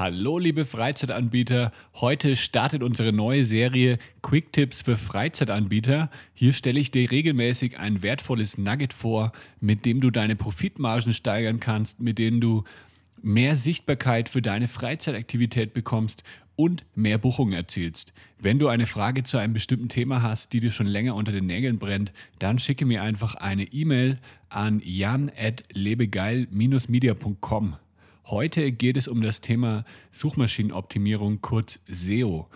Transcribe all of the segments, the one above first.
Hallo liebe Freizeitanbieter, heute startet unsere neue Serie Quick Tips für Freizeitanbieter. Hier stelle ich dir regelmäßig ein wertvolles Nugget vor, mit dem du deine Profitmargen steigern kannst, mit denen du mehr Sichtbarkeit für deine Freizeitaktivität bekommst und mehr Buchungen erzielst. Wenn du eine Frage zu einem bestimmten Thema hast, die dir schon länger unter den Nägeln brennt, dann schicke mir einfach eine E-Mail an jan@lebegeil-media.com. Heute geht es um das Thema Suchmaschinenoptimierung, kurz SEO.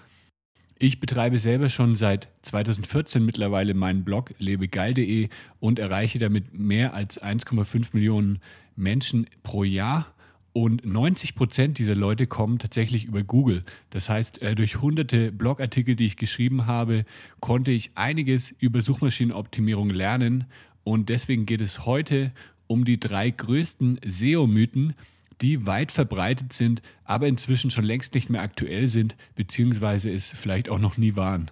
Ich betreibe selber schon seit 2014 mittlerweile meinen Blog lebegeil.de und erreiche damit mehr als 1,5 Millionen Menschen pro Jahr. Und 90 Prozent dieser Leute kommen tatsächlich über Google. Das heißt, äh, durch hunderte Blogartikel, die ich geschrieben habe, konnte ich einiges über Suchmaschinenoptimierung lernen. Und deswegen geht es heute um die drei größten SEO-Mythen, die weit verbreitet sind, aber inzwischen schon längst nicht mehr aktuell sind, beziehungsweise es vielleicht auch noch nie waren.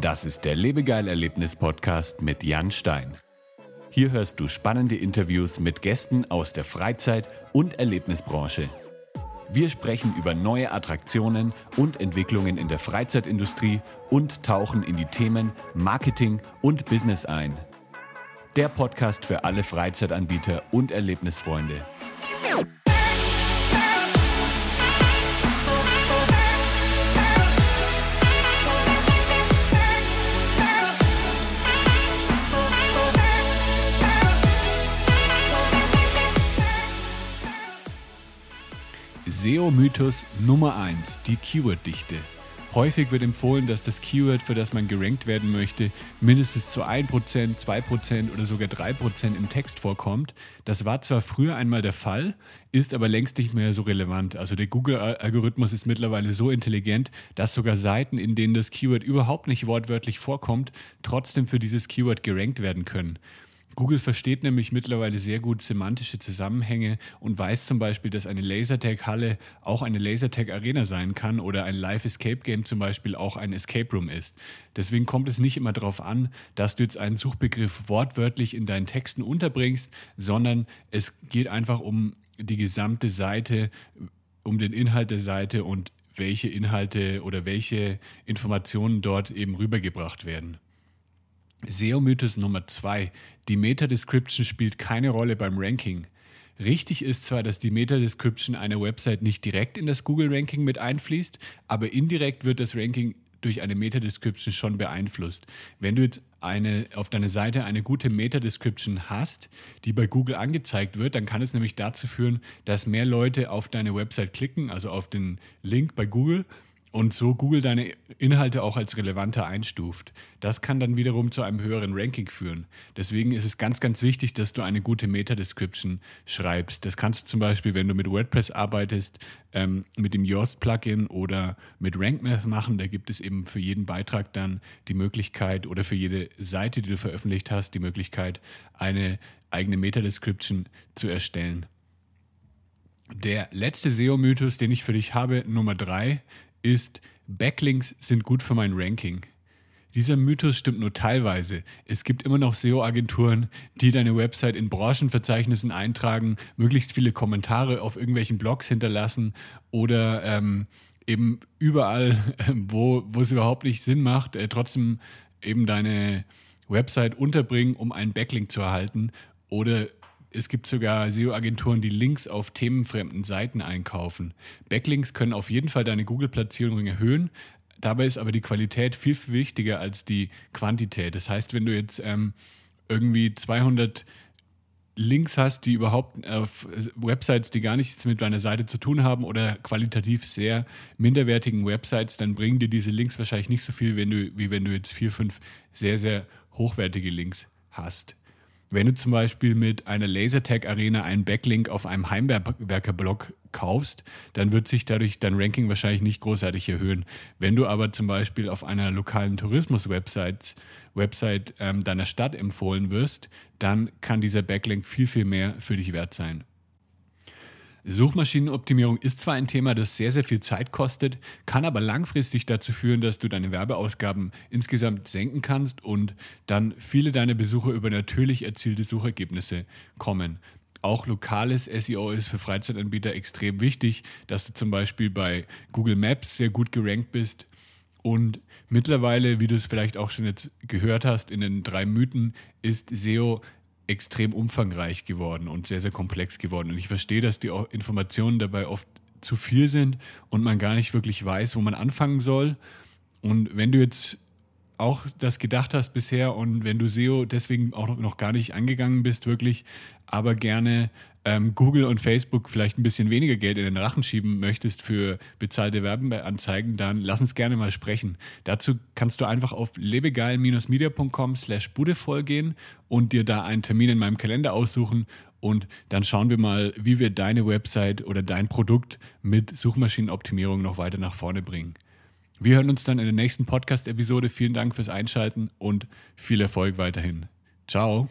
Das ist der Lebegeil-Erlebnis-Podcast mit Jan Stein. Hier hörst du spannende Interviews mit Gästen aus der Freizeit- und Erlebnisbranche. Wir sprechen über neue Attraktionen und Entwicklungen in der Freizeitindustrie und tauchen in die Themen Marketing und Business ein – der Podcast für alle Freizeitanbieter und Erlebnisfreunde. SEO-Mythos Nummer 1, die Keyword-Dichte. Häufig wird empfohlen, dass das Keyword, für das man gerankt werden möchte, mindestens zu 1%, 2% oder sogar 3% im Text vorkommt. Das war zwar früher einmal der Fall, ist aber längst nicht mehr so relevant. Also der Google-Algorithmus ist mittlerweile so intelligent, dass sogar Seiten, in denen das Keyword überhaupt nicht wortwörtlich vorkommt, trotzdem für dieses Keyword gerankt werden können. Google versteht nämlich mittlerweile sehr gut semantische Zusammenhänge und weiß zum Beispiel, dass eine Lasertag-Halle auch eine Lasertag-Arena sein kann oder ein Live-Escape-Game zum Beispiel auch ein Escape Room ist. Deswegen kommt es nicht immer darauf an, dass du jetzt einen Suchbegriff wortwörtlich in deinen Texten unterbringst, sondern es geht einfach um die gesamte Seite, um den Inhalt der Seite und welche Inhalte oder welche Informationen dort eben rübergebracht werden. SEO-Mythos Nummer zwei: Die Meta-Description spielt keine Rolle beim Ranking. Richtig ist zwar, dass die Meta-Description einer Website nicht direkt in das Google-Ranking mit einfließt, aber indirekt wird das Ranking durch eine Meta-Description schon beeinflusst. Wenn du jetzt eine, auf deiner Seite eine gute Meta-Description hast, die bei Google angezeigt wird, dann kann es nämlich dazu führen, dass mehr Leute auf deine Website klicken, also auf den Link bei Google und so Google deine Inhalte auch als relevanter einstuft. Das kann dann wiederum zu einem höheren Ranking führen. Deswegen ist es ganz, ganz wichtig, dass du eine gute Meta-Description schreibst. Das kannst du zum Beispiel, wenn du mit WordPress arbeitest, ähm, mit dem Yoast-Plugin oder mit RankMath machen. Da gibt es eben für jeden Beitrag dann die Möglichkeit oder für jede Seite, die du veröffentlicht hast, die Möglichkeit, eine eigene Meta-Description zu erstellen. Der letzte SEO-Mythos, den ich für dich habe, Nummer drei, ist, Backlinks sind gut für mein Ranking. Dieser Mythos stimmt nur teilweise. Es gibt immer noch SEO-Agenturen, die deine Website in Branchenverzeichnissen eintragen, möglichst viele Kommentare auf irgendwelchen Blogs hinterlassen oder ähm, eben überall, wo, wo es überhaupt nicht Sinn macht, äh, trotzdem eben deine Website unterbringen, um einen Backlink zu erhalten oder es gibt sogar SEO-Agenturen, die Links auf themenfremden Seiten einkaufen. Backlinks können auf jeden Fall deine Google-Platzierung erhöhen. Dabei ist aber die Qualität viel, viel wichtiger als die Quantität. Das heißt, wenn du jetzt ähm, irgendwie 200 Links hast, die überhaupt auf Websites, die gar nichts mit deiner Seite zu tun haben oder qualitativ sehr minderwertigen Websites, dann bringen dir diese Links wahrscheinlich nicht so viel, wenn du, wie wenn du jetzt vier, fünf sehr, sehr hochwertige Links hast. Wenn du zum Beispiel mit einer Lasertag-Arena einen Backlink auf einem Heimwerker-Blog kaufst, dann wird sich dadurch dein Ranking wahrscheinlich nicht großartig erhöhen. Wenn du aber zum Beispiel auf einer lokalen Tourismus-Website Website, ähm, deiner Stadt empfohlen wirst, dann kann dieser Backlink viel, viel mehr für dich wert sein. Suchmaschinenoptimierung ist zwar ein Thema, das sehr, sehr viel Zeit kostet, kann aber langfristig dazu führen, dass du deine Werbeausgaben insgesamt senken kannst und dann viele deiner Besucher über natürlich erzielte Suchergebnisse kommen. auch lokales SEO ist für Freizeitanbieter extrem wichtig, dass du zum Beispiel bei Google Maps sehr gut gerankt bist. Und mittlerweile, wie du es vielleicht auch schon jetzt gehört hast, in den drei Mythen ist SEO extrem umfangreich geworden und sehr, sehr komplex geworden. Und ich verstehe, dass die Informationen dabei oft zu viel sind und man gar nicht wirklich weiß, wo man anfangen soll. Und wenn du jetzt auch das gedacht hast bisher und wenn du SEO deswegen auch noch gar nicht angegangen bist, wirklich, aber gerne ähm, Google und Facebook vielleicht ein bisschen weniger Geld in den Rachen schieben möchtest für bezahlte Werbeanzeigen, dann lass uns gerne mal sprechen. Dazu kannst du einfach auf lebegeil-media.com slash budevoll gehen und dir da einen Termin in meinem Kalender aussuchen und dann schauen wir mal, wie wir deine Website oder dein Produkt mit Suchmaschinenoptimierung noch weiter nach vorne bringen. Wir hören uns dann in der nächsten Podcast-Episode. Vielen Dank fürs Einschalten und viel Erfolg weiterhin. Ciao.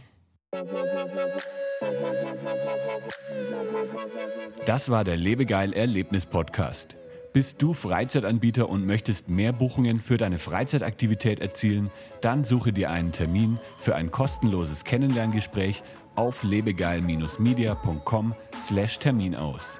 Das war der Lebegeil Erlebnis Podcast. Bist du Freizeitanbieter und möchtest mehr Buchungen für deine Freizeitaktivität erzielen? Dann suche dir einen Termin für ein kostenloses Kennenlerngespräch auf lebegeil-media.com/termin aus.